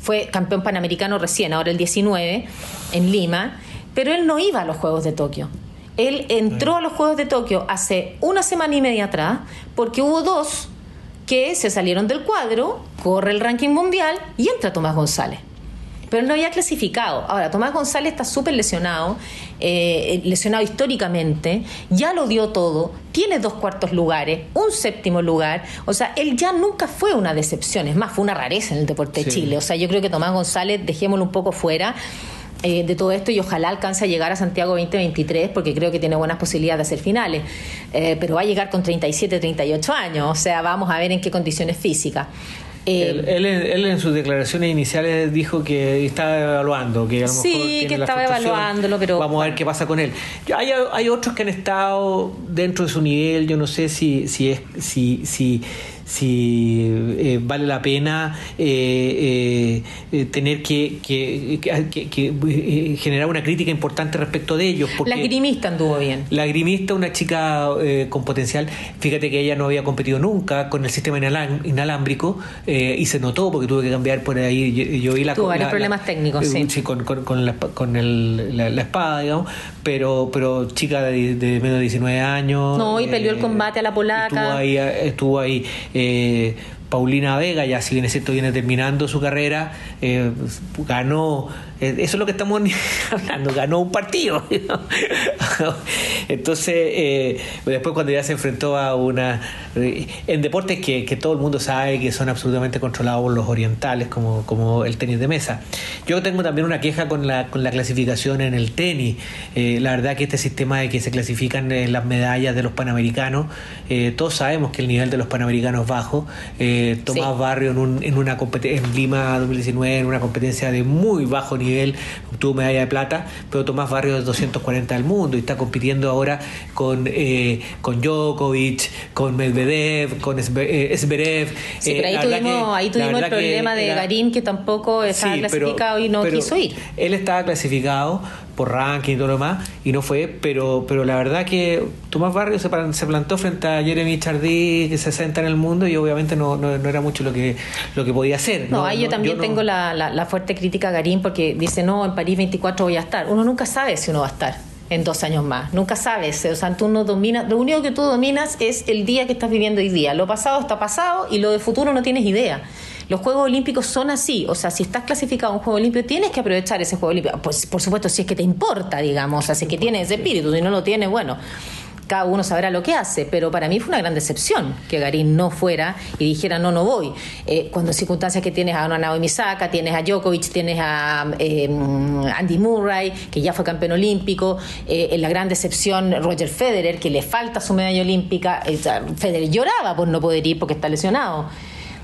fue campeón panamericano recién, ahora el 19, en Lima, pero él no iba a los Juegos de Tokio. Él entró a los Juegos de Tokio hace una semana y media atrás, porque hubo dos que se salieron del cuadro, corre el ranking mundial y entra Tomás González pero él no había clasificado. Ahora, Tomás González está súper lesionado, eh, lesionado históricamente, ya lo dio todo, tiene dos cuartos lugares, un séptimo lugar, o sea, él ya nunca fue una decepción, es más, fue una rareza en el deporte de Chile, o sea, yo creo que Tomás González, dejémoslo un poco fuera. Eh, de todo esto y ojalá alcance a llegar a Santiago 2023 porque creo que tiene buenas posibilidades de hacer finales, eh, pero va a llegar con 37, 38 años, o sea, vamos a ver en qué condiciones físicas. Eh, él, en sus declaraciones iniciales dijo que estaba evaluando, que a lo mejor sí, que estaba evaluándolo, pero vamos a ver qué pasa con él. Hay, hay otros que han estado dentro de su nivel, yo no sé si si es si si si eh, vale la pena eh, eh, tener que, que, generar una crítica importante respecto de ellos. la grimista anduvo bien. La grimista, una chica con potencial, fíjate que ella no había competido nunca con el sistema inalámbrico y se notó porque tuve que cambiar por ahí. Yo, vi la. Tuvo varios problemas técnicos, sí. con, con, la, con el, la, espada, digamos, pero, pero chica de, menos de 19 años. No, y peleó el combate a la polaca. Estuvo ahí, estuvo ahí eh, Paulina Vega, ya si bien es cierto, viene terminando su carrera, eh, ganó eso es lo que estamos <laughs> hablando, ganó un partido. <laughs> Entonces, eh, después cuando ya se enfrentó a una... Eh, en deportes que, todo el mundo sabe que son absolutamente controlados por los orientales, como, como el tenis de mesa. Yo tengo también una queja con la, con la clasificación en el tenis. la verdad que este sistema de que se clasifican las medallas de los panamericanos, todos sabemos que el nivel de los panamericanos es bajo. Tomás Barrio en, un, en, una en Lima 2019, en una competencia de muy bajo nivel, nivel, obtuvo medalla de plata, pero Tomás Barrio es 240 del mundo y está compitiendo ahora con, eh, con Djokovic, con Medvedev, con Esberev. Sí, pero ahí eh, tuvimos, ahí tuvimos el problema de Garín que tampoco estaba clasificado y no quiso ir. Él estaba clasificado, por ranking y todo lo demás, y no fue, pero, pero la verdad que Tomás Barrio se, se plantó frente a Jeremy Chardí, que se senta en el mundo, y obviamente no, no, era mucho lo que, lo que podía hacer. No, ahí yo también tengo la, la, fuerte crítica a Garín, porque dice, no, en París 24 voy a estar. Uno nunca sabe si uno va a estar en dos años más. Nunca sabes. O sea, tú no dominas. Lo único que tú dominas es el día que estás viviendo hoy día. Lo pasado está pasado y lo de futuro no tienes idea. Los Juegos Olímpicos son así, o sea, si estás clasificado a un Juego Olímpico, tienes que aprovechar ese Juego Olímpico. Pues, por supuesto, si es que te importa, digamos, es que tienes ese espíritu, si no lo tienes, bueno cada uno sabrá lo que hace, pero para mí fue una gran decepción que Garín no fuera y dijera no, no voy. Eh, cuando circunstancias que tienes a Naomi Misaka, tienes a Djokovic, tienes a eh, Andy Murray, que ya fue campeón olímpico, eh, en la gran decepción Roger Federer, que le falta su medalla olímpica, Federer lloraba por no poder ir porque está lesionado.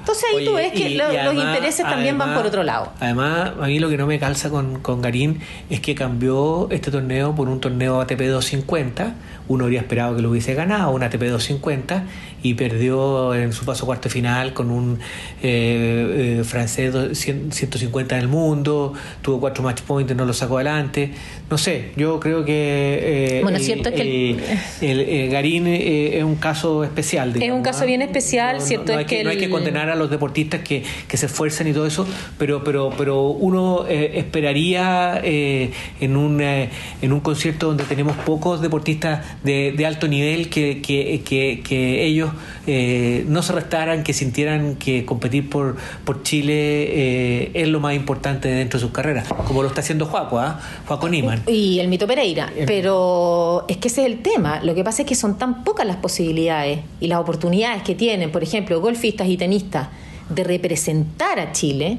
Entonces ahí tú ves que los intereses también van por otro lado. Además, a mí lo que no me calza con, con Garín es que cambió este torneo por un torneo ATP 250. Uno habría esperado que lo hubiese ganado, un ATP 250, y perdió en su paso cuarto final con un eh, eh, francés 150 en el mundo, tuvo cuatro match points, no lo sacó adelante. No sé, yo creo que. Eh, bueno, el, cierto es que. El, Garín es un caso especial. es un caso bien especial, cierto es que. no hay que condenar a los deportistas que, que se esfuerzan y todo eso, pero, pero, pero uno eh, esperaría eh, en, un, eh, en un concierto donde tenemos pocos deportistas de, de alto nivel que, que, que, que ellos no se restaran, que sintieran que competir por, por Chile es lo más importante dentro de sus carreras, como lo está haciendo Juaco, ¿ah? Juaco Niman. Y el Mito Pereira, pero es que ese es el tema, lo que pasa es que son tan pocas las posibilidades y las oportunidades que tienen, por ejemplo, golfistas y tenistas, de representar a Chile,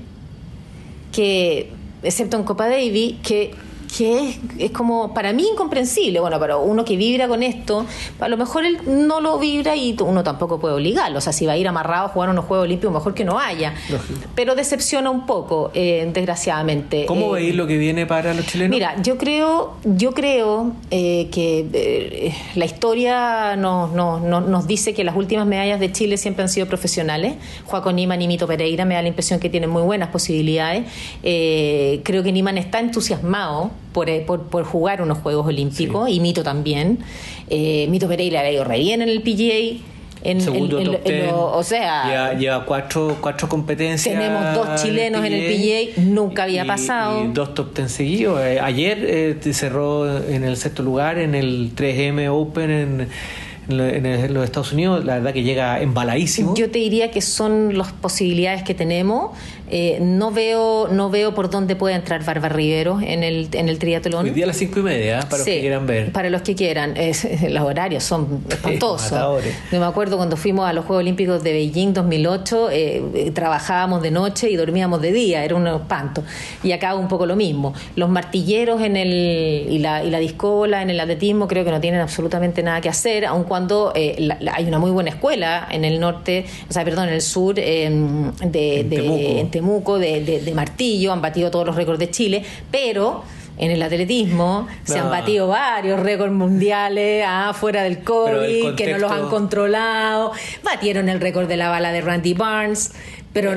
que, excepto en Copa Davis, que que es, es, como para mí incomprensible. Bueno, pero uno que vibra con esto, a lo mejor él no lo vibra y uno tampoco puede obligarlo. O sea, si va a ir amarrado a jugar unos Juegos Olímpicos, mejor que no haya. Pero decepciona un poco, eh, desgraciadamente. ¿Cómo eh, veis lo que viene para los chilenos? Mira, yo creo, yo creo eh, que eh, la historia nos, nos, nos dice que las últimas medallas de Chile siempre han sido profesionales. Juaco Niman y Mito Pereira me da la impresión que tienen muy buenas posibilidades. creo que Niman está entusiasmado eh, por, por, jugar unos Juegos Olímpicos y Mito también. Eh, Mito Pereira le ha ido re bien en el PGA. En, Segundo en, top en, lo, o sea, lleva, lleva, cuatro, cuatro competencias. Tenemos dos chilenos en el PGA, nunca había y, pasado. Y dos top ten seguidos. Eh, ayer eh, cerró en el sexto lugar en el 3M Open en en, los Estados Unidos, la verdad que llega embaladísimo. Yo te diría que son las posibilidades que tenemos. Eh, no veo no veo por dónde puede entrar Barba Rivero en el, en el triatlón. Hoy día a las cinco y media, para los que quieran ver. Para los que quieran. Es, <laughs> los horarios son espantosos. Yo me acuerdo cuando fuimos a los Juegos Olímpicos de Beijing 2008, eh, trabajábamos de noche y dormíamos de día, era un espanto. Y acá un poco lo mismo. Los martilleros en el, y, la, y la discola en el atletismo creo que no tienen absolutamente nada que hacer, aun cuando eh, la, la, hay una muy buena escuela en el norte, o sea, perdón, en el sur eh, de, en de, Temuco, Temuco de, de, de, martillo, han batido todos los récords de Chile, pero en el atletismo no. se han batido varios récords mundiales ah, fuera del COVID, contexto... que no los han controlado, batieron el récord de la bala de Randy Barnes, pero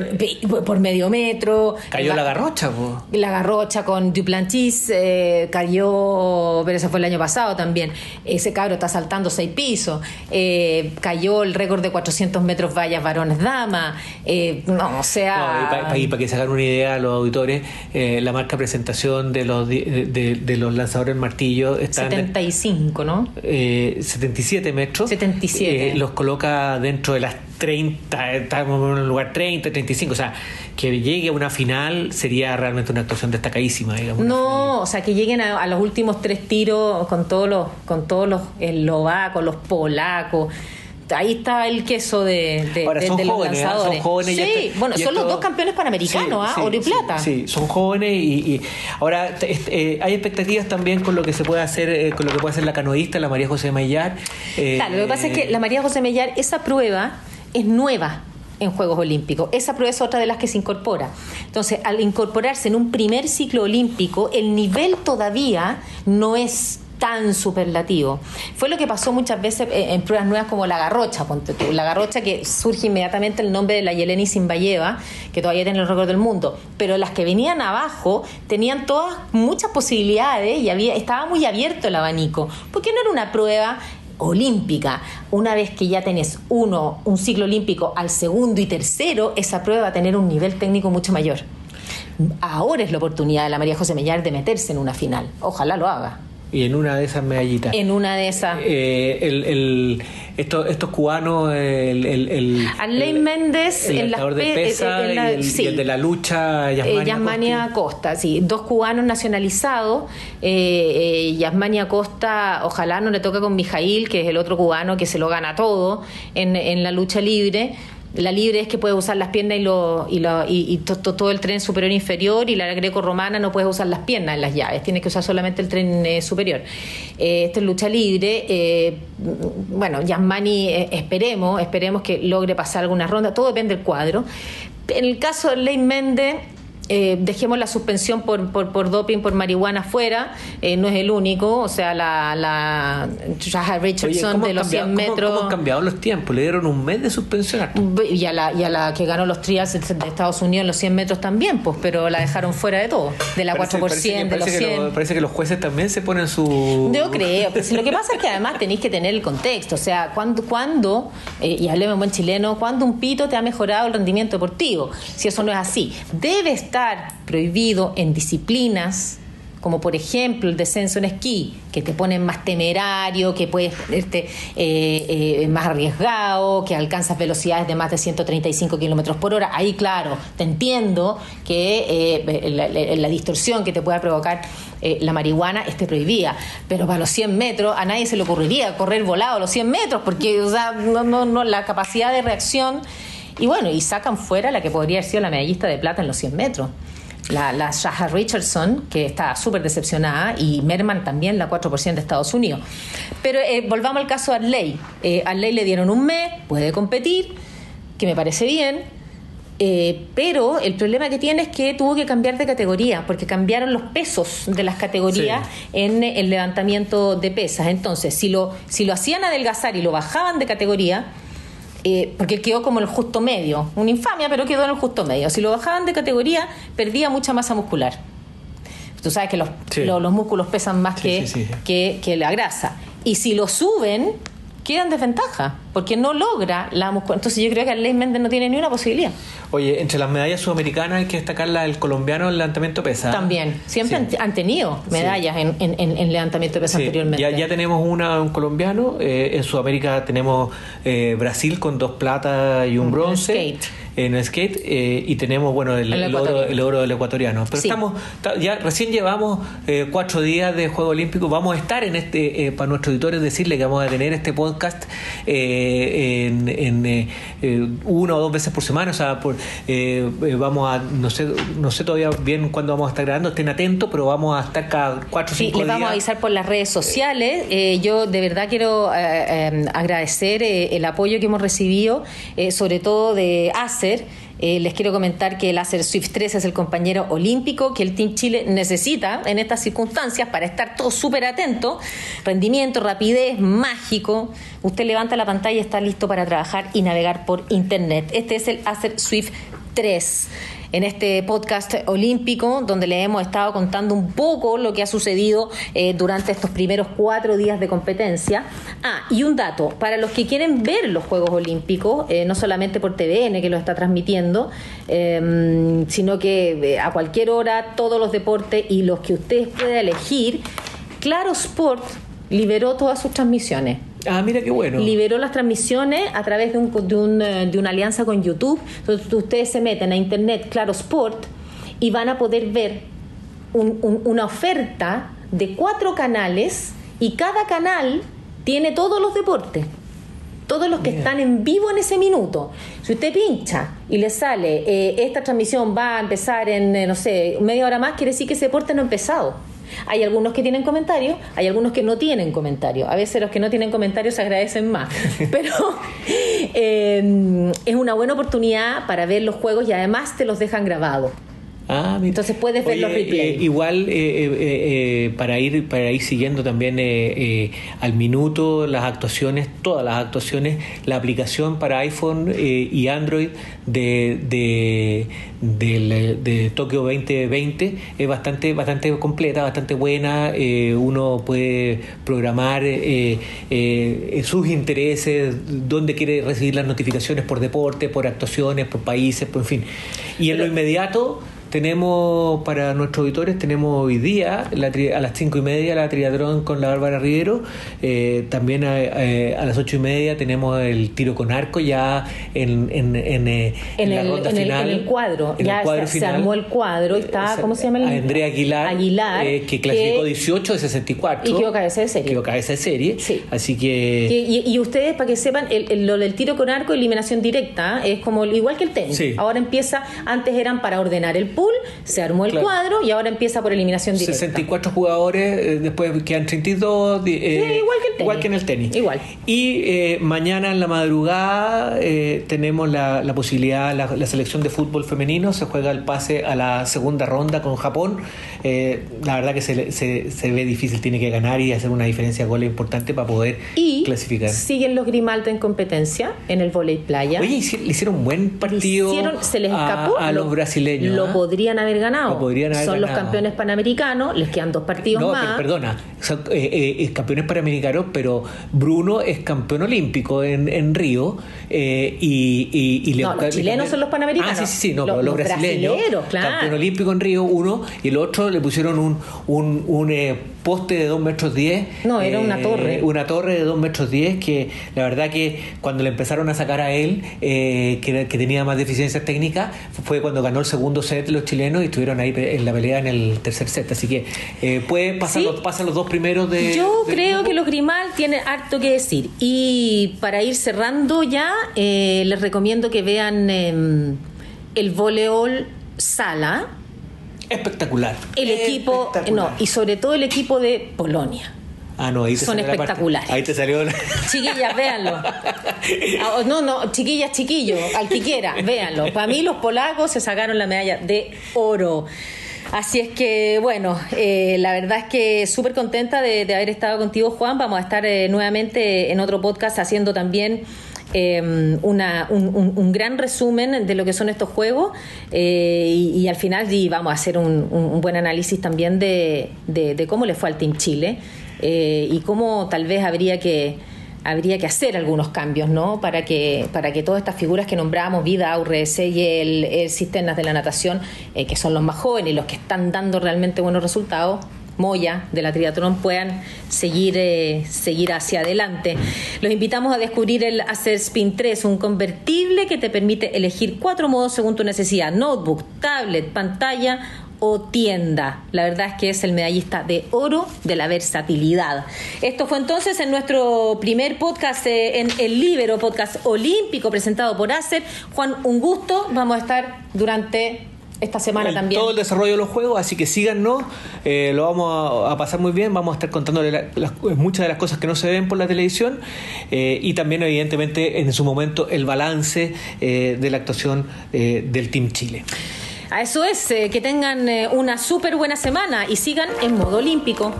por medio metro. Cayó la, la garrocha, po. La garrocha con Duplantis eh, cayó, pero eso fue el año pasado también. Ese cabro está saltando seis pisos. Eh, cayó el récord de 400 metros vallas varones dama. Eh, no, o sea. No, y para que se hagan una idea a los auditores, eh, la marca presentación de los, de, de, de los lanzadores martillo está 75, ¿no? 77 metros. 77. los coloca dentro de las 30, estamos en un lugar 30, 35, o sea, que llegue a una final sería realmente una actuación destacadísima, digamos. No, o sea, que lleguen a, a, los últimos tres tiros con todos los, con todos los eslovacos, los polacos. Ahí está el queso de, de, Ahora, de, son de los jóvenes, lanzadores. ¿eh? Son jóvenes sí, esto, bueno, son esto, los dos campeones panamericanos, sí, ¿ah? Oro y plata. Sí, son jóvenes y, y ahora eh, hay expectativas también con lo que se puede hacer, eh, con lo que puede hacer la canoísta, la María José Mellar. Eh, claro, lo que pasa es que la María José Mellar, esa prueba es nueva en Juegos Olímpicos. Esa prueba es otra de las que se incorpora. Entonces, al incorporarse en un primer ciclo olímpico, el nivel todavía no es tan superlativo. Fue lo que pasó muchas veces en pruebas nuevas como la garrocha, ponte tú. La garrocha que surge inmediatamente el nombre de la Yeleni Zimbayeva, que todavía tiene el récord del mundo, pero las que venían abajo tenían todas muchas posibilidades y había, estaba muy abierto el abanico, porque no era una prueba olímpica. Una vez que ya tenés uno, un ciclo olímpico al segundo y tercero, esa prueba va a tener un nivel técnico mucho mayor. Ahora es la oportunidad de la María José Mellar de meterse en una final. Ojalá lo haga. Y en una de esas medallitas. En una de esas. Eh, el, el, estos, estos cubanos, el. el, el Méndez, el en la, de pesa la, y, el, sí. y el de la lucha, Yasmania, eh, Yasmania Costa. Costa. sí. Dos cubanos nacionalizados. Eh, Yasmania Costa, ojalá no le toque con Mijail, que es el otro cubano que se lo gana todo en, en la lucha libre. La libre es que puedes usar las piernas y, lo, y, lo, y, y to, to, todo el tren superior e inferior y la greco-romana no puedes usar las piernas en las llaves, tienes que usar solamente el tren eh, superior. Eh, esto es lucha libre. Eh, bueno, Yasmani, eh, esperemos, esperemos que logre pasar alguna ronda, todo depende del cuadro. En el caso de Ley Méndez, eh, dejemos la suspensión por, por, por, doping, por marihuana fuera, eh, no es el único, o sea, la, la Richardson de los 100 metros. ¿cómo, han cambiado los tiempos? Le dieron un mes de suspensión. Y a la, y a la que ganó los trials de Estados Unidos en los 100 metros también, pues, pero la dejaron fuera de todo, de la 4%, de los 100. parece que los jueces también se ponen su. Yo creo, pues, lo que pasa es que además tenéis que tener el contexto, o sea, cuando, cuando eh, y hablemos en buen chileno, cuando un pito te ha mejorado el rendimiento deportivo, si eso no es así, debe estar prohibido en disciplinas como por ejemplo el descenso en esquí, que te ponen más temerario, que puedes ponerte eh, eh, más arriesgado, que alcanzas velocidades de más de 135 kilómetros por hora. Ahí, claro, te entiendo que eh, la, distorsión que te pueda provocar la marihuana esté prohibida, pero para los 100 metros a nadie se le ocurriría correr volado a los 100 metros, porque o sea, no, no, no, la capacidad de reacción y bueno, y sacan fuera la que podría haber sido la medallista de plata en los 100 metros. La, la Shaha Richardson, que está súper decepcionada, y Merman también, la 4% de Estados Unidos. Pero eh, volvamos al caso de Arley. Eh, Arley le dieron un mes, puede competir, que me parece bien, eh, pero el problema que tiene es que tuvo que cambiar de categoría, porque cambiaron los pesos de las categorías en el levantamiento de pesas. Entonces, si lo, si lo hacían adelgazar y lo bajaban de categoría, eh, porque él quedó como el justo medio, una infamia, pero quedó en el justo medio. Si lo bajaban de categoría, perdía mucha masa muscular. Tú sabes que los, los, músculos pesan más que, que, que la grasa. Y si lo suben, queda en desventaja, porque no logra la musculatura. Entonces yo creo que Arley Méndez no tiene ni una posibilidad. Oye, entre las medallas sudamericanas hay que destacar la del colombiano en levantamiento pesa. También, siempre han, tenido medallas en, en, levantamiento pesa anteriormente. Ya, ya tenemos una, un colombiano, eh, en Sudamérica tenemos eh, Brasil con dos platas y un bronce en el skate eh, y tenemos bueno el, oro, el, oro, del ecuatoriano. Pero estamos ya recién llevamos eh, cuatro días de Juego Olímpico. Vamos a estar en este eh, para nuestros auditores decirle que vamos a tener este podcast en, en una o dos veces por semana. O sea, por, vamos a no sé no sé todavía bien cuándo vamos a estar grabando. Estén atentos, pero vamos a estar cada cuatro o cinco días. les vamos a avisar por las redes sociales. yo de verdad quiero agradecer el apoyo que hemos recibido, sobre todo de ACE eh, les quiero comentar que el Acer Swift 3 es el compañero olímpico que el Team Chile necesita en estas circunstancias para estar todo súper atento. Rendimiento, rapidez, mágico. Usted levanta la pantalla y está listo para trabajar y navegar por Internet. Este es el Acer Swift 3 en este podcast olímpico, donde le hemos estado contando un poco lo que ha sucedido eh, durante estos primeros cuatro días de competencia. Ah, y un dato, para los que quieren ver los Juegos Olímpicos, eh, no solamente por TVN que lo está transmitiendo, em, sino que eh, a cualquier hora, todos los deportes y los que ustedes puedan elegir, Claro Sport liberó todas sus transmisiones. Ah, mira qué bueno. Liberó las transmisiones a través de, un, eh, de, una alianza con YouTube. Entonces ustedes se meten a internet, Claro Sport, y van a poder ver una oferta de cuatro canales y cada canal tiene todos los deportes. Todos los que están en vivo en ese minuto. Si usted pincha y le sale, eh, esta transmisión va a empezar en, eh, no sé, media hora más, quiere decir que ese deporte no ha empezado. Hay algunos que tienen comentarios, hay algunos que no tienen comentarios. A veces los que no tienen comentarios se agradecen más. <laughs> Pero eh, es una buena oportunidad para ver los juegos y además te los dejan grabados. Ah, Entonces puedes ver los replays. Eh, igual, eh, eh, para, ir, para ir siguiendo también al minuto las actuaciones, todas las actuaciones, la aplicación para iPhone y Android de, de, de, Tokio 2020 es bastante, bastante completa, bastante buena. uno puede programar sus intereses, dónde quiere recibir las notificaciones por deporte, por actuaciones, por países, por en fin. Y en lo inmediato tenemos para nuestros auditores, tenemos hoy día a las cinco y media la triatlón con la Bárbara Rivero. Eh, también a, las ocho y media tenemos el tiro con arco ya en, en, en, eh, en la el, ronda final. El, en el cuadro, ya se, armó el cuadro. Está, ¿Cómo se llama el Andrea Aguilar, Aguilar eh, que clasificó 18 de 64. Y quedó cabeza de serie. Quedó cabeza de serie. Sí. Así que. Y, y, ustedes, para que sepan, el, lo del tiro con arco, eliminación directa, es como igual que el tenis. Ahora empieza, antes eran para ordenar el pool, se armó el cuadro y ahora empieza por eliminación directa. 64 jugadores, eh, después quedan 32. Eh, igual, que en el tenis. Igual. Y eh, mañana en la madrugada tenemos la, posibilidad, la, selección de fútbol femenino se juega el pase a la segunda ronda con Japón. la verdad que se, se, ve difícil, tiene que ganar y hacer una diferencia de goles importante para poder y clasificar. Siguen los Grimalta en competencia en el volei playa. Oye, le hicieron un buen partido. se les escapó. A, los brasileños. Lo ¿ah? Podrían haber ganado. Son los campeones panamericanos, les quedan dos partidos no, más. perdona, son eh, eh, campeones panamericanos, pero Bruno es campeón olímpico en, en Río eh, y, y, no, los chilenos son los panamericanos. Ah, sí, sí, sí, no, los, los brasileños. Claro. Campeón olímpico en Río, uno, y el otro le pusieron un, un, un poste de 2 metros 10. No, era una torre. Una torre de 2 metros 10 que la verdad que cuando le empezaron a sacar a él, que, que tenía más deficiencias técnicas, fue cuando ganó el segundo set los chilenos y estuvieron ahí en la pelea en el tercer set. Así que eh, puede pasar los, pasan los dos primeros de. Yo creo que los Grimal tienen harto que decir. Y para ir cerrando ya, eh, les recomiendo que vean em, el voleibol sala. Espectacular. El equipo, no, y sobre todo el equipo de Polonia. Ah, no, ahí te Son espectaculares. Ahí te salió. Chiquillas, véanlo. Ah, no, no, chiquillas, chiquillos, al que quiera, véanlo. Para mí, los polacos se sacaron la medalla de oro. Así es que, bueno, eh, la verdad es que súper contenta de, haber estado contigo, Juan. Vamos a estar eh, nuevamente en otro podcast haciendo también eh, una, un, gran resumen de lo que son estos juegos y, al final vamos a hacer un, buen análisis también de, cómo le fue al Team Chile y cómo tal vez habría que habría que hacer algunos cambios, ¿no? Para que, para que todas estas figuras que nombramos, Vida, Aurrese y el, el Cisternas de la Natación, eh, que son los más jóvenes y los que están dando realmente buenos resultados, Moya de la triatlón puedan seguir, eh, seguir hacia adelante. Los invitamos a descubrir el Acer Spin 3, un convertible que te permite elegir cuatro modos según tu necesidad, notebook, tablet, pantalla o tienda. La verdad es que es el medallista de oro de la versatilidad. Esto fue entonces en nuestro primer podcast eh, en el Libero, podcast olímpico presentado por ACER. Juan, un gusto. Vamos a estar durante esta semana también. Todo el desarrollo de los juegos, así que síganos, eh, lo vamos a, pasar muy bien, vamos a estar contándole muchas de las cosas que no se ven por la televisión eh, y también evidentemente en su momento el balance de la actuación del Team Chile. A eso es, eh, que tengan eh, una súper buena semana y sigan en modo olímpico.